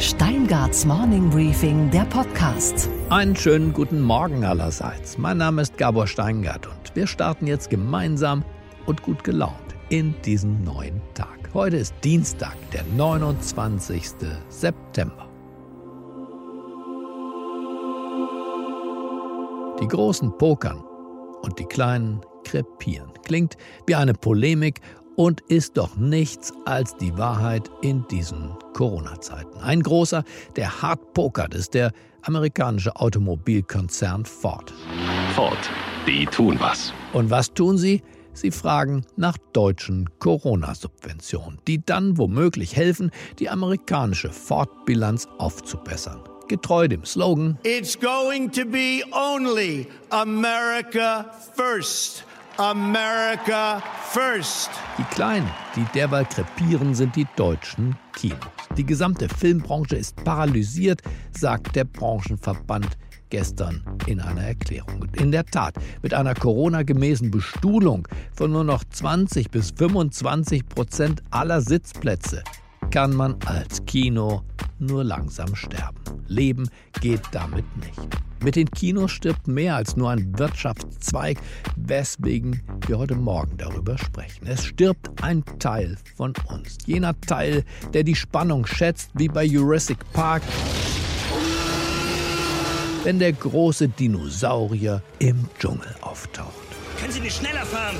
Steingarts Morning Briefing, der Podcast. Einen schönen guten Morgen allerseits. Mein Name ist Gabor Steingart und wir starten jetzt gemeinsam und gut gelaunt in diesen neuen Tag. Heute ist Dienstag, der 29. September. Die großen pokern und die kleinen krepieren. Klingt wie eine Polemik und ist doch nichts als die Wahrheit in diesen Corona-Zeiten. Ein großer, der hart pokert, ist der amerikanische Automobilkonzern Ford. Ford, die tun was. Und was tun sie? Sie fragen nach deutschen Corona-Subventionen, die dann womöglich helfen, die amerikanische Ford-Bilanz aufzubessern. Getreu dem Slogan It's going to be only America first. America first. Die Kleinen, die derweil krepieren, sind die deutschen Kinos. Die gesamte Filmbranche ist paralysiert, sagt der Branchenverband gestern in einer Erklärung. In der Tat, mit einer Corona-gemäßen Bestuhlung von nur noch 20 bis 25 Prozent aller Sitzplätze kann man als Kino nur langsam sterben. Leben geht damit nicht. Mit den Kinos stirbt mehr als nur ein Wirtschaftszweig, weswegen wir heute Morgen darüber sprechen. Es stirbt ein Teil von uns. Jener Teil, der die Spannung schätzt, wie bei Jurassic Park, wenn der große Dinosaurier im Dschungel auftaucht. Können Sie nicht schneller fahren?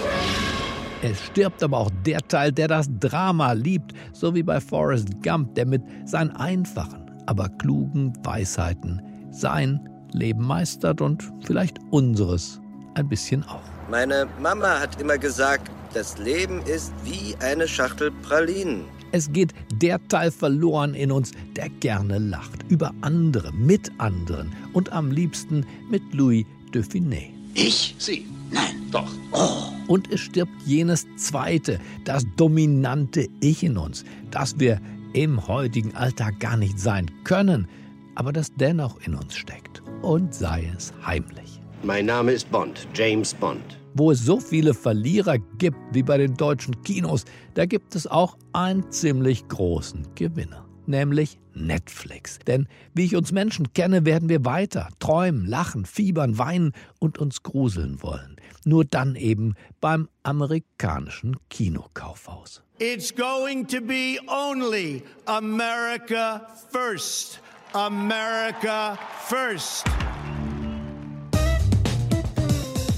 Es stirbt aber auch der Teil, der das Drama liebt, so wie bei Forrest Gump, der mit seinen einfachen, aber klugen Weisheiten sein Leben meistert und vielleicht unseres ein bisschen auch. Meine Mama hat immer gesagt, das Leben ist wie eine Schachtel Pralinen. Es geht der Teil verloren in uns, der gerne lacht, über andere, mit anderen und am liebsten mit Louis de Finet. Ich? Sie? Nein. Doch. Oh. Und es stirbt jenes zweite, das dominante Ich in uns, das wir im heutigen Alltag gar nicht sein können, aber das dennoch in uns steckt. Und sei es heimlich. Mein Name ist Bond, James Bond. Wo es so viele Verlierer gibt wie bei den deutschen Kinos, da gibt es auch einen ziemlich großen Gewinner, nämlich Netflix. Denn wie ich uns Menschen kenne, werden wir weiter träumen, lachen, fiebern, weinen und uns gruseln wollen. Nur dann eben beim amerikanischen Kinokaufhaus. It's going to be only America first. America first.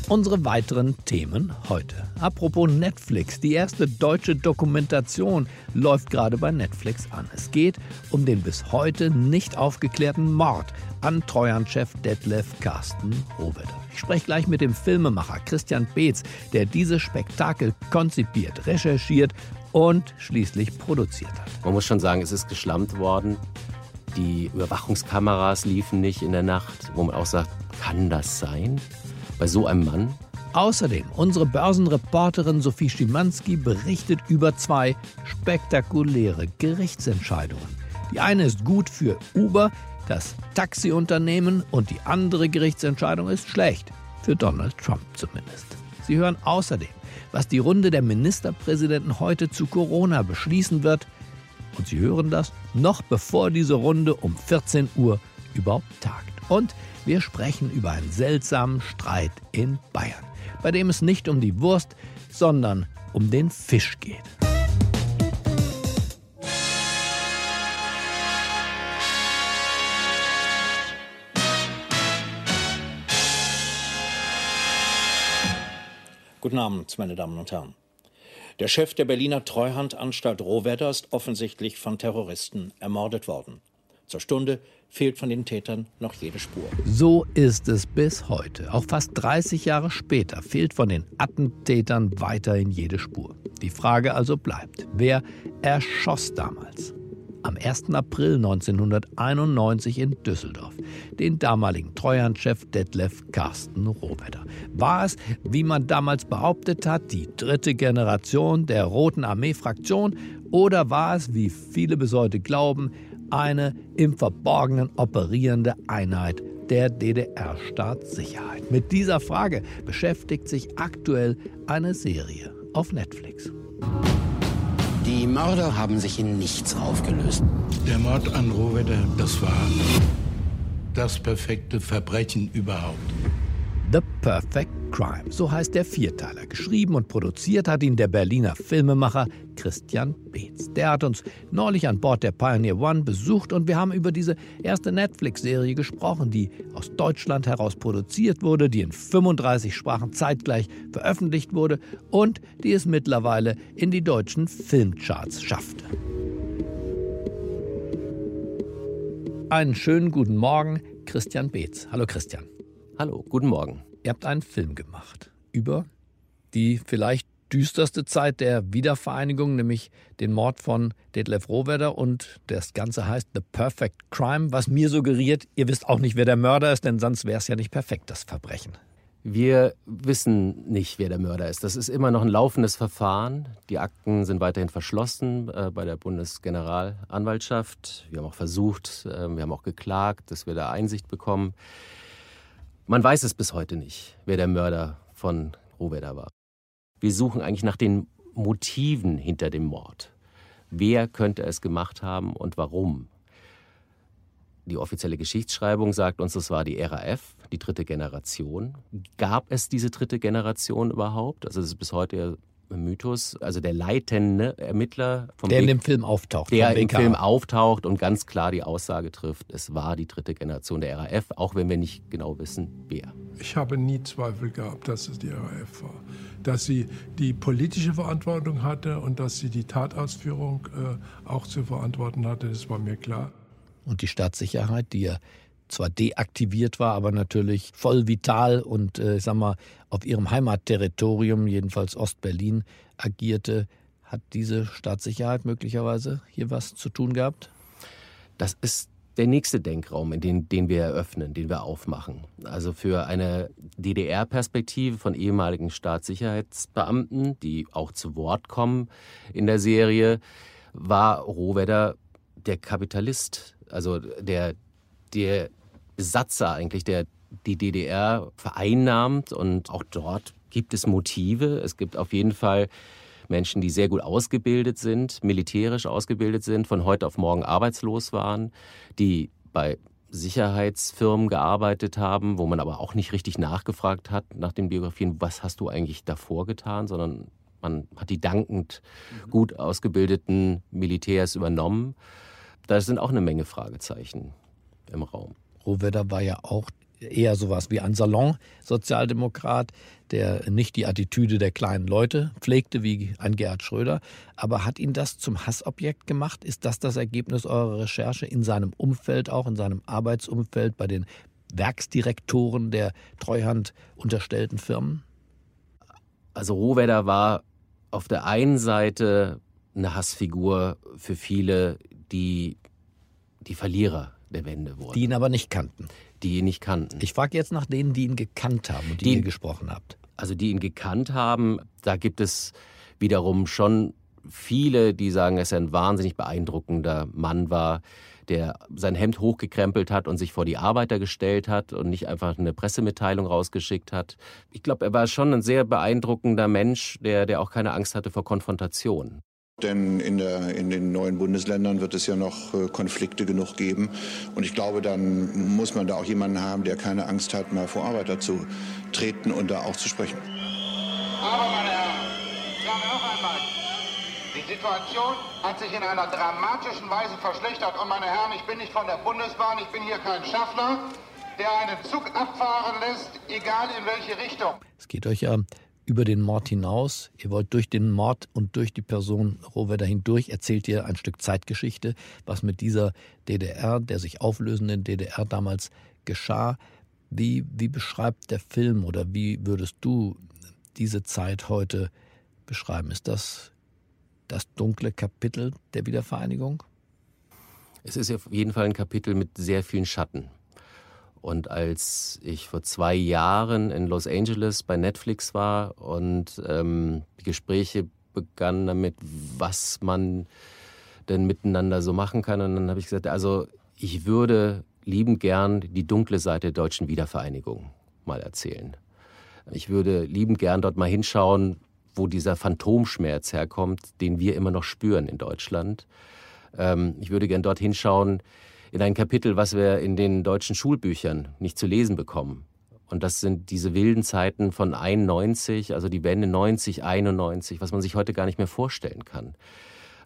Unsere weiteren Themen heute. Apropos Netflix, die erste deutsche Dokumentation läuft gerade bei Netflix an. Es geht um den bis heute nicht aufgeklärten Mord an Treuhandchef Detlef Carsten Rohwedder. Ich spreche gleich mit dem Filmemacher Christian Beetz, der dieses Spektakel konzipiert, recherchiert und schließlich produziert hat. Man muss schon sagen, es ist geschlammt worden. Die Überwachungskameras liefen nicht in der Nacht, wo man auch sagt, kann das sein? Bei so einem Mann? Außerdem, unsere Börsenreporterin Sophie Schimanski berichtet über zwei spektakuläre Gerichtsentscheidungen. Die eine ist gut für Uber, das Taxiunternehmen, und die andere Gerichtsentscheidung ist schlecht, für Donald Trump zumindest. Sie hören außerdem, was die Runde der Ministerpräsidenten heute zu Corona beschließen wird. Und Sie hören das noch bevor diese Runde um 14 Uhr überhaupt tagt. Und wir sprechen über einen seltsamen Streit in Bayern, bei dem es nicht um die Wurst, sondern um den Fisch geht. Guten Abend, meine Damen und Herren. Der Chef der Berliner Treuhandanstalt Rohwedder ist offensichtlich von Terroristen ermordet worden. Zur Stunde fehlt von den Tätern noch jede Spur. So ist es bis heute. Auch fast 30 Jahre später fehlt von den Attentätern weiterhin jede Spur. Die Frage also bleibt, wer erschoss damals? Am 1. April 1991 in Düsseldorf den damaligen Treuhandchef Detlef Carsten Rohwedder. War es, wie man damals behauptet hat, die dritte Generation der Roten Armee-Fraktion oder war es, wie viele bis heute glauben, eine im Verborgenen operierende Einheit der DDR-Staatssicherheit? Mit dieser Frage beschäftigt sich aktuell eine Serie auf Netflix. Die Mörder haben sich in nichts aufgelöst. Der Mord an Rohwedder, das war das perfekte Verbrechen überhaupt. The Perfect Crime, so heißt der Vierteiler. Geschrieben und produziert hat ihn der Berliner Filmemacher Christian Beetz. Der hat uns neulich an Bord der Pioneer One besucht und wir haben über diese erste Netflix-Serie gesprochen, die aus Deutschland heraus produziert wurde, die in 35 Sprachen zeitgleich veröffentlicht wurde und die es mittlerweile in die deutschen Filmcharts schaffte. Einen schönen guten Morgen, Christian Beetz. Hallo Christian. Hallo, guten Morgen. Ihr habt einen Film gemacht über die vielleicht düsterste Zeit der Wiedervereinigung, nämlich den Mord von Detlef Rohwedder und das Ganze heißt The Perfect Crime, was mir suggeriert, ihr wisst auch nicht, wer der Mörder ist, denn sonst wäre es ja nicht perfekt, das Verbrechen. Wir wissen nicht, wer der Mörder ist. Das ist immer noch ein laufendes Verfahren. Die Akten sind weiterhin verschlossen äh, bei der Bundesgeneralanwaltschaft. Wir haben auch versucht, äh, wir haben auch geklagt, dass wir da Einsicht bekommen. Man weiß es bis heute nicht, wer der Mörder von Rohwedder war. Wir suchen eigentlich nach den Motiven hinter dem Mord. Wer könnte es gemacht haben und warum? Die offizielle Geschichtsschreibung sagt uns, das war die RAF, die dritte Generation. Gab es diese dritte Generation überhaupt? Also das ist bis heute Mythos, also der leitende Ermittler vom Der in dem Film auftaucht. Der im Film auftaucht und ganz klar die Aussage trifft, es war die dritte Generation der RAF, auch wenn wir nicht genau wissen, wer. Ich habe nie Zweifel gehabt, dass es die RAF war. Dass sie die politische Verantwortung hatte und dass sie die Tatausführung äh, auch zu verantworten hatte, das war mir klar. Und die Staatssicherheit, die ja zwar deaktiviert war, aber natürlich voll vital und äh, ich sag mal auf ihrem Heimatterritorium, jedenfalls Ostberlin, agierte. Hat diese Staatssicherheit möglicherweise hier was zu tun gehabt? Das ist der nächste Denkraum, in den, den wir eröffnen, den wir aufmachen. Also für eine DDR-Perspektive von ehemaligen Staatssicherheitsbeamten, die auch zu Wort kommen in der Serie, war Rohwedder der Kapitalist, also der, der Besatzer eigentlich, der die DDR vereinnahmt. Und auch dort gibt es Motive. Es gibt auf jeden Fall Menschen, die sehr gut ausgebildet sind, militärisch ausgebildet sind, von heute auf morgen arbeitslos waren, die bei Sicherheitsfirmen gearbeitet haben, wo man aber auch nicht richtig nachgefragt hat nach den Biografien, was hast du eigentlich davor getan, sondern man hat die dankend gut ausgebildeten Militärs übernommen. Da sind auch eine Menge Fragezeichen im Raum. Rohwedder war ja auch eher sowas wie ein Salon-Sozialdemokrat, der nicht die Attitüde der kleinen Leute pflegte wie ein Gerhard Schröder. Aber hat ihn das zum Hassobjekt gemacht? Ist das das Ergebnis eurer Recherche in seinem Umfeld, auch in seinem Arbeitsumfeld, bei den Werksdirektoren der Treuhand unterstellten Firmen? Also Rohwedder war auf der einen Seite eine Hassfigur für viele, die die Verlierer der Wende wurden. Die ihn aber nicht kannten. Die ihn nicht kannten. Ich frage jetzt nach denen, die ihn gekannt haben und die, die ihr gesprochen habt. Also die ihn gekannt haben, da gibt es wiederum schon viele, die sagen, dass er ein wahnsinnig beeindruckender Mann war, der sein Hemd hochgekrempelt hat und sich vor die Arbeiter gestellt hat und nicht einfach eine Pressemitteilung rausgeschickt hat. Ich glaube, er war schon ein sehr beeindruckender Mensch, der, der auch keine Angst hatte vor Konfrontation. Denn in, der, in, den neuen Bundesländern wird es ja noch äh, Konflikte genug geben. Und ich glaube, dann muss man da auch jemanden haben, der keine Angst hat, mal vor Arbeiter zu treten und da auch zu sprechen. Aber, meine Herren, ich sage noch einmal, die Situation hat sich in einer dramatischen Weise verschlechtert. Und, meine Herren, ich bin nicht von der Bundesbahn, ich bin hier kein Schaffner, der einen Zug abfahren lässt, egal in welche Richtung. Es geht euch ja über den Mord hinaus. Ihr wollt durch den Mord und durch die Person Rohwedder hindurch erzählt ihr ein Stück Zeitgeschichte, was mit dieser DDR, der sich auflösenden DDR damals geschah. Wie, wie beschreibt der Film oder wie würdest du diese Zeit heute beschreiben? Ist das das dunkle Kapitel der Wiedervereinigung? Es ist auf jeden Fall ein Kapitel mit sehr vielen Schatten. Und als ich vor zwei Jahren in Los Angeles bei Netflix war und ähm, die Gespräche begannen damit, was man denn miteinander so machen kann, und dann habe ich gesagt, also ich würde liebend gern die dunkle Seite der deutschen Wiedervereinigung mal erzählen. Ich würde liebend gern dort mal hinschauen, wo dieser Phantomschmerz herkommt, den wir immer noch spüren in Deutschland. Ähm, ich würde gern dorthin schauen in ein Kapitel, was wir in den deutschen Schulbüchern nicht zu lesen bekommen. Und das sind diese wilden Zeiten von 91, also die Wende 90, 91, was man sich heute gar nicht mehr vorstellen kann.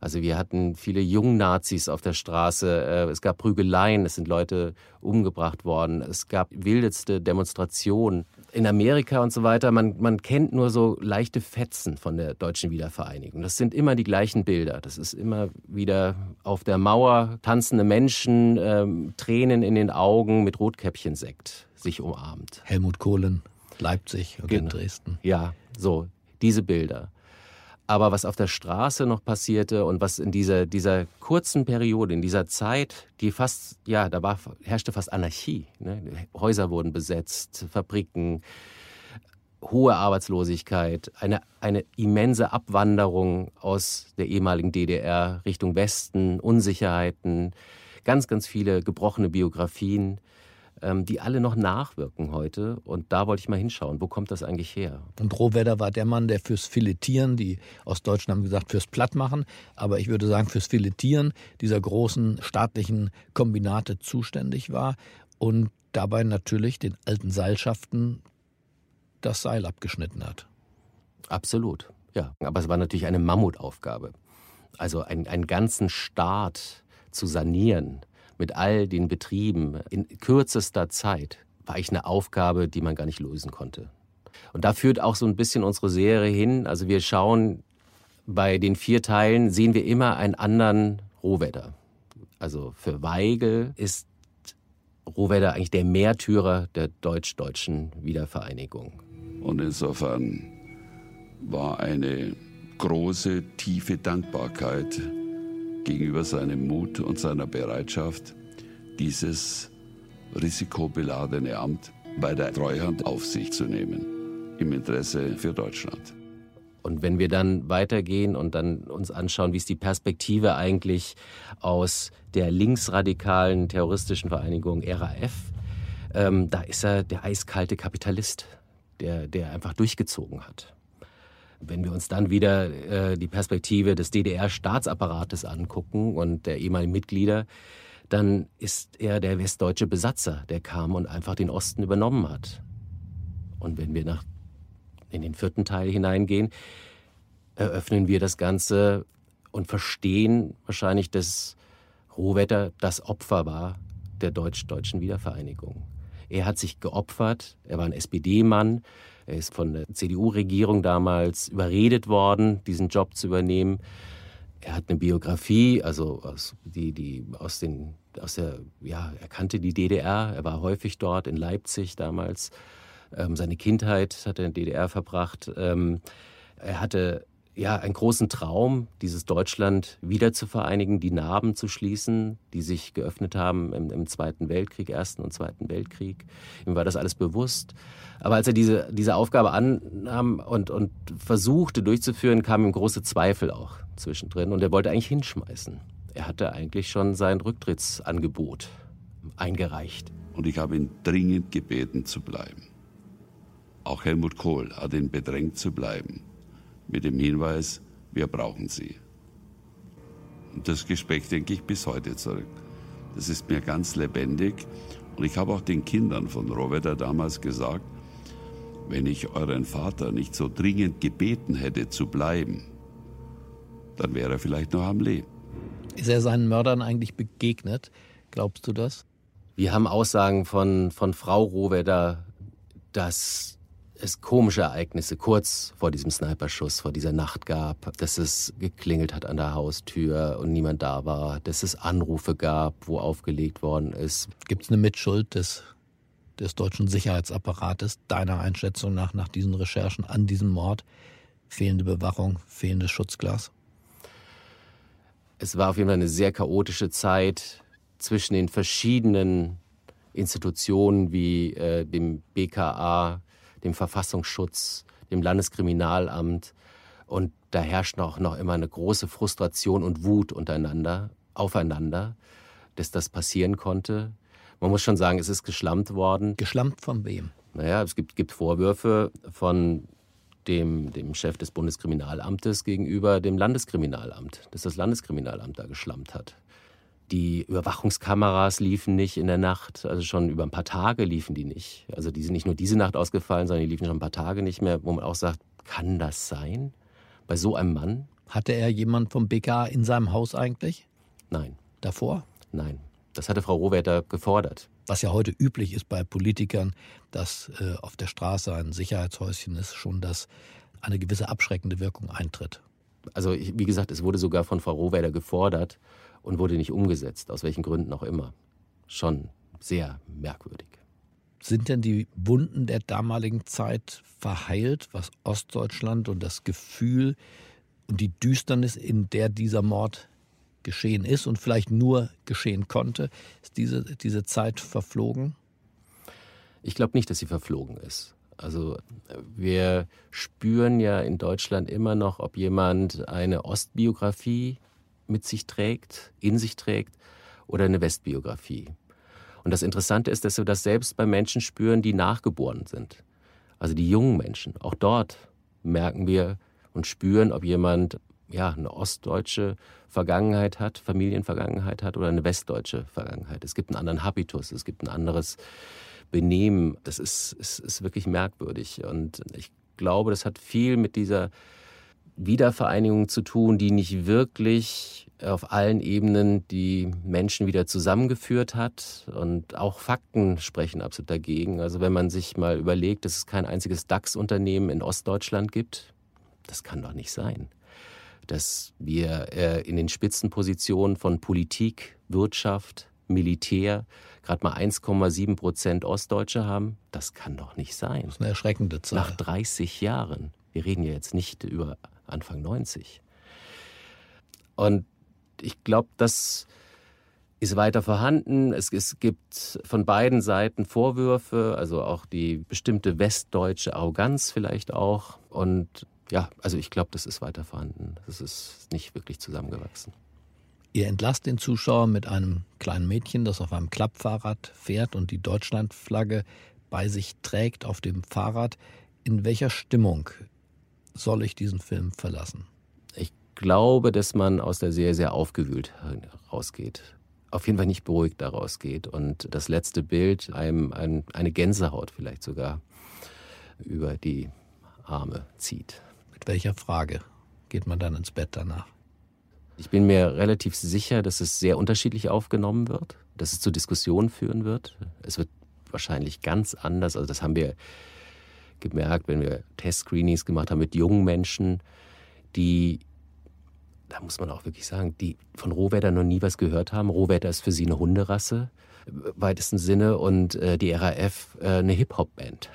Also wir hatten viele Jungnazis auf der Straße, äh, es gab Prügeleien, es sind Leute umgebracht worden, es gab wildeste Demonstrationen. In Amerika und so weiter, man, man kennt nur so leichte Fetzen von der deutschen Wiedervereinigung. Das sind immer die gleichen Bilder. Das ist immer wieder auf der Mauer tanzende Menschen, ähm, Tränen in den Augen mit Rotkäppchensekt sich umarmt. Helmut Kohlen, Leipzig und genau. in Dresden. Ja, so, diese Bilder. Aber was auf der Straße noch passierte und was in dieser, dieser kurzen Periode, in dieser Zeit, die fast, ja, da war, herrschte fast Anarchie. Ne? Häuser wurden besetzt, Fabriken, hohe Arbeitslosigkeit, eine, eine immense Abwanderung aus der ehemaligen DDR Richtung Westen, Unsicherheiten, ganz, ganz viele gebrochene Biografien. Ähm, die alle noch nachwirken heute. Und da wollte ich mal hinschauen, wo kommt das eigentlich her? Und Rohwedder war der Mann, der fürs Filetieren, die Ostdeutschen haben gesagt, fürs Plattmachen, aber ich würde sagen, fürs Filetieren dieser großen staatlichen Kombinate zuständig war und dabei natürlich den alten Seilschaften das Seil abgeschnitten hat. Absolut, ja. Aber es war natürlich eine Mammutaufgabe. Also einen, einen ganzen Staat zu sanieren, mit all den Betrieben in kürzester Zeit war eigentlich eine Aufgabe, die man gar nicht lösen konnte. Und da führt auch so ein bisschen unsere Serie hin. Also wir schauen bei den vier Teilen, sehen wir immer einen anderen Rohwedder. Also für Weigel ist Rohwedder eigentlich der Märtyrer der deutsch-deutschen Wiedervereinigung. Und insofern war eine große, tiefe Dankbarkeit gegenüber seinem Mut und seiner Bereitschaft, dieses risikobeladene Amt bei der Treuhand auf sich zu nehmen, im Interesse für Deutschland. Und wenn wir dann weitergehen und dann uns anschauen, wie ist die Perspektive eigentlich aus der linksradikalen terroristischen Vereinigung RAF, ähm, da ist er der eiskalte Kapitalist, der, der einfach durchgezogen hat. Wenn wir uns dann wieder äh, die Perspektive des DDR-Staatsapparates angucken und der ehemaligen Mitglieder, dann ist er der westdeutsche Besatzer, der kam und einfach den Osten übernommen hat. Und wenn wir nach, in den vierten Teil hineingehen, eröffnen wir das Ganze und verstehen wahrscheinlich, dass Rohwetter das Opfer war der deutsch-deutschen Wiedervereinigung. Er hat sich geopfert, er war ein SPD-Mann, er ist von der CDU-Regierung damals überredet worden, diesen Job zu übernehmen. Er hat eine Biografie, also aus, die, die aus den, aus der, ja, er kannte die DDR, er war häufig dort in Leipzig damals. Ähm, seine Kindheit hat er in der DDR verbracht. Ähm, er hatte ja, einen großen Traum, dieses Deutschland wieder zu vereinigen, die Narben zu schließen, die sich geöffnet haben im, im, Zweiten Weltkrieg, Ersten und Zweiten Weltkrieg. Ihm war das alles bewusst. Aber als er diese, diese Aufgabe annahm und, und versuchte durchzuführen, kamen ihm große Zweifel auch zwischendrin und er wollte eigentlich hinschmeißen. Er hatte eigentlich schon sein Rücktrittsangebot eingereicht. Und ich habe ihn dringend gebeten zu bleiben. Auch Helmut Kohl hat ihn bedrängt zu bleiben mit dem Hinweis, wir brauchen sie. Und das Gespräch denke ich bis heute zurück. Das ist mir ganz lebendig. Und ich habe auch den Kindern von Rovetter damals gesagt, wenn ich euren Vater nicht so dringend gebeten hätte zu bleiben, dann wäre er vielleicht noch am Leben. Ist er seinen Mördern eigentlich begegnet? Glaubst du das? Wir haben Aussagen von, von Frau Rohwedder, dass es komische Ereignisse kurz vor diesem Sniperschuss, vor dieser Nacht gab, dass es geklingelt hat an der Haustür und niemand da war, dass es Anrufe gab, wo aufgelegt worden ist. Gibt es eine Mitschuld des, des deutschen Sicherheitsapparates, deiner Einschätzung nach, nach diesen Recherchen an diesem Mord? Fehlende Bewachung, fehlendes Schutzglas? Es war auf jeden Fall eine sehr chaotische Zeit zwischen den verschiedenen Institutionen wie äh, dem BKA, dem Verfassungsschutz, dem Landeskriminalamt. Und da herrscht noch, noch immer eine große Frustration und Wut untereinander, aufeinander, dass das passieren konnte. Man muss schon sagen, es ist geschlampt worden. Geschlampt von wem? Naja, es gibt, gibt Vorwürfe von dem, dem Chef des Bundeskriminalamtes gegenüber dem Landeskriminalamt, dass das Landeskriminalamt da geschlampt hat. Die Überwachungskameras liefen nicht in der Nacht, also schon über ein paar Tage liefen die nicht. Also die sind nicht nur diese Nacht ausgefallen, sondern die liefen schon ein paar Tage nicht mehr, wo man auch sagt, kann das sein? Bei so einem Mann? Hatte er jemand vom BK in seinem Haus eigentlich? Nein. Davor? Nein. Das hatte Frau Rohwetter gefordert. Was ja heute üblich ist bei Politikern, dass äh, auf der Straße ein Sicherheitshäuschen ist, schon dass eine gewisse abschreckende Wirkung eintritt. Also wie gesagt, es wurde sogar von Frau Rohwedder gefordert und wurde nicht umgesetzt, aus welchen Gründen auch immer. Schon sehr merkwürdig. Sind denn die Wunden der damaligen Zeit verheilt, was Ostdeutschland und das Gefühl und die Düsternis, in der dieser Mord geschehen ist und vielleicht nur geschehen konnte, ist diese, diese Zeit verflogen? Ich glaube nicht, dass sie verflogen ist. Also wir spüren ja in Deutschland immer noch, ob jemand eine Ostbiografie mit sich trägt, in sich trägt oder eine Westbiografie. Und das Interessante ist, dass wir das selbst bei Menschen spüren, die nachgeboren sind. Also die jungen Menschen. Auch dort merken wir und spüren, ob jemand ja, eine ostdeutsche Vergangenheit hat, Familienvergangenheit hat oder eine westdeutsche Vergangenheit. Es gibt einen anderen Habitus, es gibt ein anderes Benehmen. Das ist, ist, ist wirklich merkwürdig. Und ich glaube, das hat viel mit dieser Wiedervereinigung zu tun, die nicht wirklich auf allen Ebenen die Menschen wieder zusammengeführt hat. Und auch Fakten sprechen absolut dagegen. Also wenn man sich mal überlegt, dass es kein einziges DAX-Unternehmen in Ostdeutschland gibt, das kann doch nicht sein. Dass wir äh, in den Spitzenpositionen von Politik, Wirtschaft, Militär gerade mal 1,7 Prozent Ostdeutsche haben, das kann doch nicht sein. Das ist eine erschreckende Zahl. Nach 30 Jahren. Wir reden ja jetzt nicht über Anfang 90. Und ich glaube, das ist weiter vorhanden. Es, es, gibt von beiden Seiten Vorwürfe, also auch die bestimmte westdeutsche Arroganz vielleicht auch. Und ja, also ich glaube, das ist weiter vorhanden. Das ist nicht wirklich zusammengewachsen. Ihr entlasst den Zuschauer mit einem kleinen Mädchen, das auf einem Klappfahrrad fährt und die Deutschlandflagge bei sich trägt auf dem Fahrrad. In welcher Stimmung soll ich diesen Film verlassen? Ich glaube, dass man aus der sehr, sehr aufgewühlt rausgeht. Auf jeden Fall nicht beruhigt daraus geht. Und das letzte Bild einem, einem eine Gänsehaut vielleicht sogar über die Arme zieht. Mit welcher Frage geht man dann ins Bett danach? Ich bin mir relativ sicher, dass es sehr unterschiedlich aufgenommen wird, dass es zu Diskussionen führen wird. Es wird wahrscheinlich ganz anders. Also das haben wir gemerkt, wenn wir Test-Screenings gemacht haben mit jungen Menschen, die, da muss man auch wirklich sagen, die von Rohwetter noch nie was gehört haben. Rohwetter ist für sie eine Hunderasse im weitesten Sinne und äh, die RAF äh, eine Hip-Hop-Band.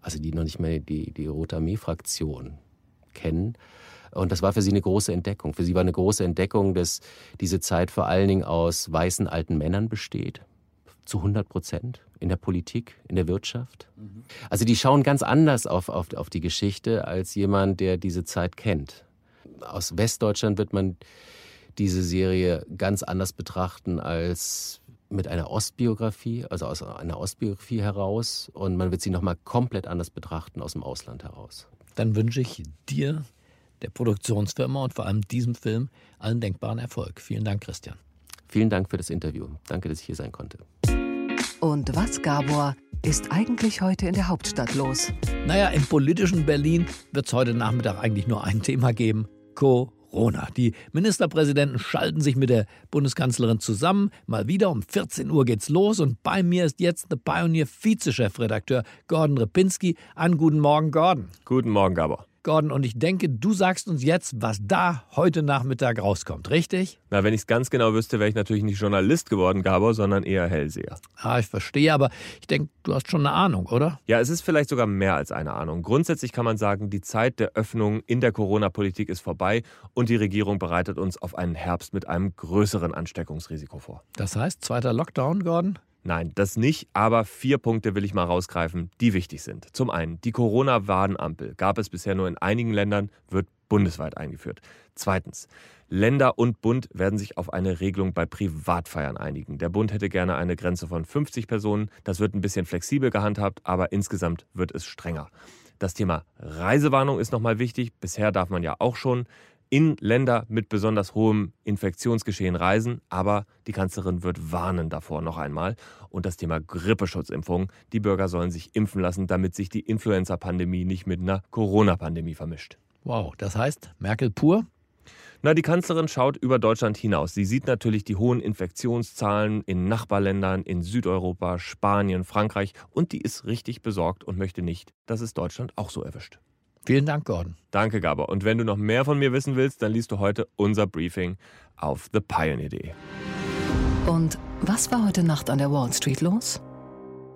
Also die noch nicht mehr die, die Rote Armee-Fraktion kennen. Und das war für sie eine große Entdeckung. Für sie war eine große Entdeckung, dass diese Zeit vor allen Dingen aus weißen alten Männern besteht zu 100 Prozent in der Politik, in der Wirtschaft. Mhm. Also die schauen ganz anders auf, auf, auf die Geschichte als jemand, der diese Zeit kennt. Aus Westdeutschland wird man diese Serie ganz anders betrachten als mit einer Ostbiografie, also aus einer Ostbiografie heraus. Und man wird sie nochmal komplett anders betrachten aus dem Ausland heraus. Dann wünsche ich dir, der Produktionsfirma und vor allem diesem Film allen denkbaren Erfolg. Vielen Dank, Christian. Vielen Dank für das Interview. Danke, dass ich hier sein konnte. Und was, Gabor, ist eigentlich heute in der Hauptstadt los? Naja, im politischen Berlin wird es heute Nachmittag eigentlich nur ein Thema geben: Corona. Die Ministerpräsidenten schalten sich mit der Bundeskanzlerin zusammen. Mal wieder um 14 Uhr geht's los und bei mir ist jetzt der Pioneer Vizechefredakteur Gordon Repinski. Einen guten Morgen, Gordon. Guten Morgen, Gabor. Gordon, und ich denke, du sagst uns jetzt, was da heute Nachmittag rauskommt, richtig? Na, wenn ich es ganz genau wüsste, wäre ich natürlich nicht Journalist geworden, Gabor, sondern eher Hellseher. Ah, ich verstehe, aber ich denke, du hast schon eine Ahnung, oder? Ja, es ist vielleicht sogar mehr als eine Ahnung. Grundsätzlich kann man sagen, die Zeit der Öffnung in der Corona-Politik ist vorbei und die Regierung bereitet uns auf einen Herbst mit einem größeren Ansteckungsrisiko vor. Das heißt, zweiter Lockdown, Gordon? Nein, das nicht, aber vier Punkte will ich mal rausgreifen, die wichtig sind. Zum einen, die Corona-Warnampel gab es bisher nur in einigen Ländern, wird bundesweit eingeführt. Zweitens, Länder und Bund werden sich auf eine Regelung bei Privatfeiern einigen. Der Bund hätte gerne eine Grenze von 50 Personen. Das wird ein bisschen flexibel gehandhabt, aber insgesamt wird es strenger. Das Thema Reisewarnung ist nochmal wichtig. Bisher darf man ja auch schon in Länder mit besonders hohem Infektionsgeschehen reisen. Aber die Kanzlerin wird warnen davor noch einmal. Und das Thema Grippeschutzimpfung. Die Bürger sollen sich impfen lassen, damit sich die Influenza-Pandemie nicht mit einer Corona-Pandemie vermischt. Wow, das heißt Merkel pur? Na, die Kanzlerin schaut über Deutschland hinaus. Sie sieht natürlich die hohen Infektionszahlen in Nachbarländern, in Südeuropa, Spanien, Frankreich und die ist richtig besorgt und möchte nicht, dass es Deutschland auch so erwischt. Vielen Dank, Gordon. Danke, Gabor. Und wenn du noch mehr von mir wissen willst, dann liest du heute unser Briefing auf thepioneer.de. Und was war heute Nacht an der Wall Street los?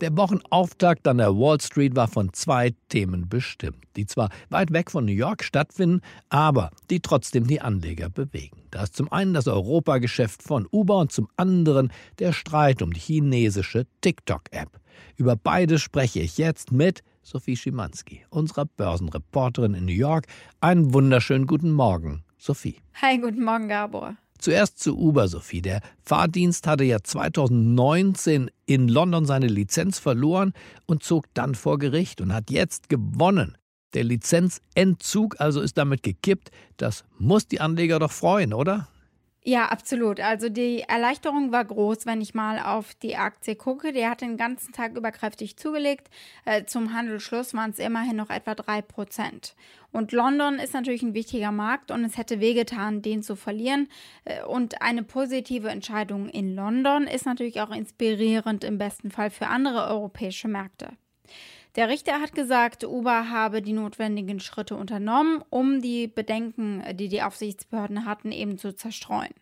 Der Wochenauftakt an der Wall Street war von zwei Themen bestimmt, die zwar weit weg von New York stattfinden, aber die trotzdem die Anleger bewegen. Da ist zum einen das Europageschäft von Uber und zum anderen der Streit um die chinesische TikTok-App. Über beide spreche ich jetzt mit Sophie Schimanski, unserer Börsenreporterin in New York. Einen wunderschönen guten Morgen, Sophie. Hi, guten Morgen, Gabor. Zuerst zu Uber, Sophie. Der Fahrdienst hatte ja 2019 in London seine Lizenz verloren und zog dann vor Gericht und hat jetzt gewonnen. Der Lizenzentzug also ist damit gekippt. Das muss die Anleger doch freuen, oder? Ja, absolut. Also die Erleichterung war groß, wenn ich mal auf die Aktie gucke. Die hat den ganzen Tag über kräftig zugelegt. Äh, zum Handelsschluss waren es immerhin noch etwa 3%. Und London ist natürlich ein wichtiger Markt und es hätte wehgetan, den zu verlieren. Äh, und eine positive Entscheidung in London ist natürlich auch inspirierend im besten Fall für andere europäische Märkte. Der Richter hat gesagt, Uber habe die notwendigen Schritte unternommen, um die Bedenken, die die Aufsichtsbehörden hatten, eben zu zerstreuen.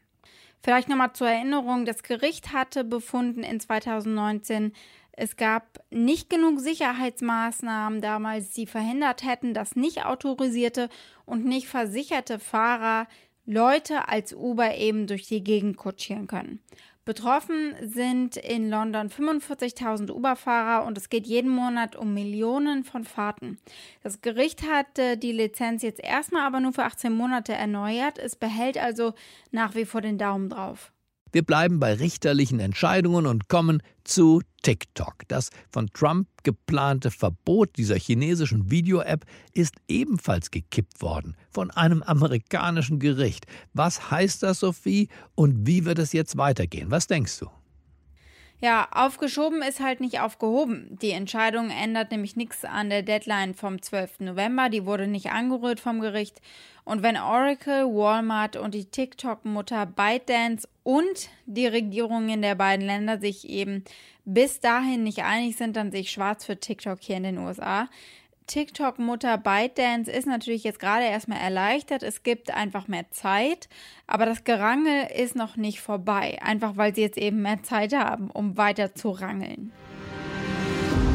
Vielleicht nochmal zur Erinnerung, das Gericht hatte befunden in 2019, es gab nicht genug Sicherheitsmaßnahmen damals, die verhindert hätten, dass nicht autorisierte und nicht versicherte Fahrer Leute als Uber eben durch die Gegend kutschieren können. Betroffen sind in London 45.000 Uber-Fahrer und es geht jeden Monat um Millionen von Fahrten. Das Gericht hat die Lizenz jetzt erstmal aber nur für 18 Monate erneuert. Es behält also nach wie vor den Daumen drauf. Wir bleiben bei richterlichen Entscheidungen und kommen zu TikTok. Das von Trump geplante Verbot dieser chinesischen Video-App ist ebenfalls gekippt worden von einem amerikanischen Gericht. Was heißt das, Sophie, und wie wird es jetzt weitergehen? Was denkst du? Ja, aufgeschoben ist halt nicht aufgehoben. Die Entscheidung ändert nämlich nichts an der Deadline vom 12. November. Die wurde nicht angerührt vom Gericht. Und wenn Oracle, Walmart und die TikTok-Mutter ByteDance und die Regierungen der beiden Länder sich eben bis dahin nicht einig sind, dann sehe ich schwarz für TikTok hier in den USA. TikTok-Mutter ByteDance ist natürlich jetzt gerade erstmal erleichtert. Es gibt einfach mehr Zeit, aber das Gerangel ist noch nicht vorbei. Einfach weil sie jetzt eben mehr Zeit haben, um weiter zu rangeln.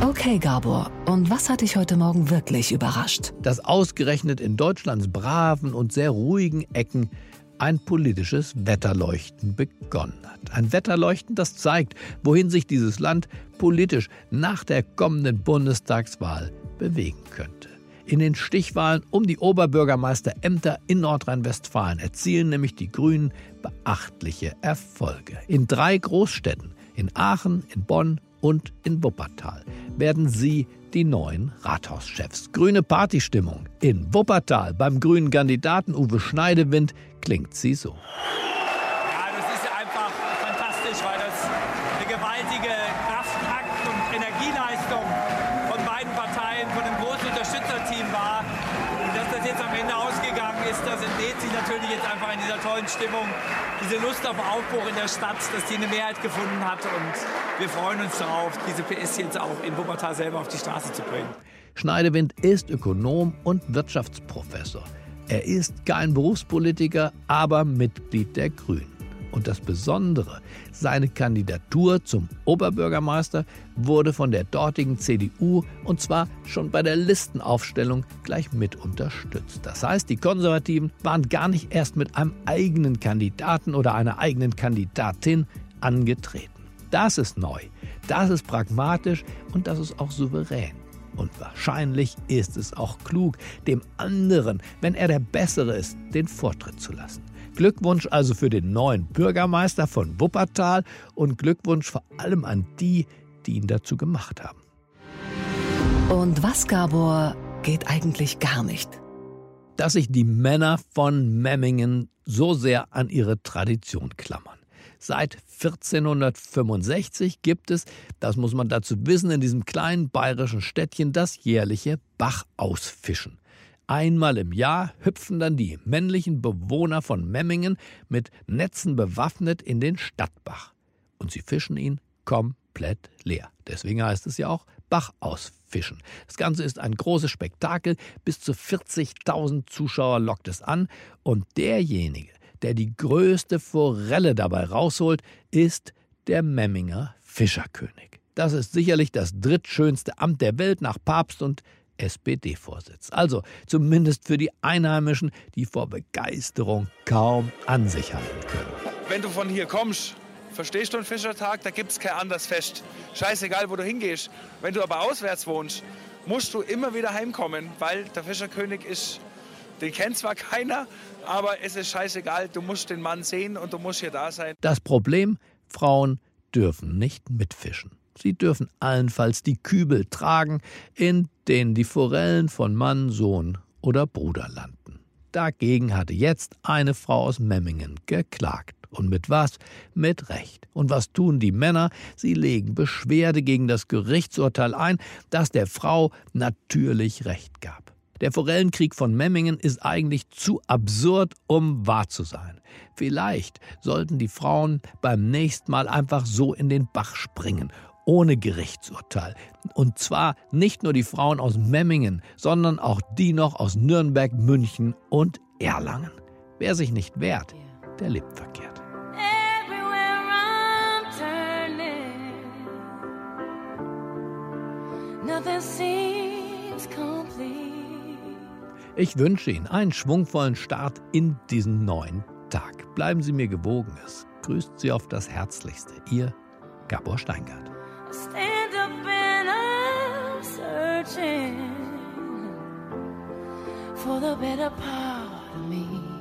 Okay, Gabor, und was hat dich heute Morgen wirklich überrascht? Dass ausgerechnet in Deutschlands braven und sehr ruhigen Ecken ein politisches Wetterleuchten begonnen hat. Ein Wetterleuchten, das zeigt, wohin sich dieses Land politisch nach der kommenden Bundestagswahl bewegen könnte. In den Stichwahlen um die Oberbürgermeisterämter in Nordrhein-Westfalen erzielen nämlich die Grünen beachtliche Erfolge. In drei Großstädten, in Aachen, in Bonn und in Wuppertal, werden sie die neuen Rathauschefs. Grüne Partystimmung. In Wuppertal beim grünen Kandidaten Uwe Schneidewind klingt sie so. Diese Lust auf Aufbruch in der Stadt, dass die eine Mehrheit gefunden hat. Und wir freuen uns darauf, diese PS jetzt auch in Wuppertal selber auf die Straße zu bringen. Schneidewind ist Ökonom und Wirtschaftsprofessor. Er ist kein Berufspolitiker, aber Mitglied der Grünen. Und das Besondere, seine Kandidatur zum Oberbürgermeister wurde von der dortigen CDU und zwar schon bei der Listenaufstellung gleich mit unterstützt. Das heißt, die Konservativen waren gar nicht erst mit einem eigenen Kandidaten oder einer eigenen Kandidatin angetreten. Das ist neu, das ist pragmatisch und das ist auch souverän. Und wahrscheinlich ist es auch klug, dem anderen, wenn er der Bessere ist, den Vortritt zu lassen. Glückwunsch also für den neuen Bürgermeister von Wuppertal und Glückwunsch vor allem an die, die ihn dazu gemacht haben. Und was, Gabor, geht eigentlich gar nicht. Dass sich die Männer von Memmingen so sehr an ihre Tradition klammern. Seit 1465 gibt es, das muss man dazu wissen, in diesem kleinen bayerischen Städtchen das jährliche Bachausfischen. Einmal im Jahr hüpfen dann die männlichen Bewohner von Memmingen mit Netzen bewaffnet in den Stadtbach. Und sie fischen ihn komplett leer. Deswegen heißt es ja auch Bachausfischen. Das Ganze ist ein großes Spektakel. Bis zu 40.000 Zuschauer lockt es an. Und derjenige, der die größte Forelle dabei rausholt, ist der Memminger Fischerkönig. Das ist sicherlich das drittschönste Amt der Welt nach Papst und SPD-Vorsitz. Also zumindest für die Einheimischen, die vor Begeisterung kaum an sich halten können. Wenn du von hier kommst, verstehst du einen Fischertag, da gibt es kein anderes Fest. Scheißegal, wo du hingehst. Wenn du aber auswärts wohnst, musst du immer wieder heimkommen, weil der Fischerkönig ist, den kennt zwar keiner, aber es ist scheißegal, du musst den Mann sehen und du musst hier da sein. Das Problem, Frauen dürfen nicht mitfischen. Sie dürfen allenfalls die Kübel tragen, in denen die Forellen von Mann, Sohn oder Bruder landen. Dagegen hatte jetzt eine Frau aus Memmingen geklagt. Und mit was? Mit Recht. Und was tun die Männer? Sie legen Beschwerde gegen das Gerichtsurteil ein, das der Frau natürlich Recht gab. Der Forellenkrieg von Memmingen ist eigentlich zu absurd, um wahr zu sein. Vielleicht sollten die Frauen beim nächsten Mal einfach so in den Bach springen, ohne Gerichtsurteil. Und zwar nicht nur die Frauen aus Memmingen, sondern auch die noch aus Nürnberg, München und Erlangen. Wer sich nicht wehrt, der lebt verkehrt. Ich wünsche Ihnen einen schwungvollen Start in diesen neuen Tag. Bleiben Sie mir gewogen. Es grüßt Sie auf das Herzlichste. Ihr Gabor Steingart. Stand up and I'm searching for the better part of me.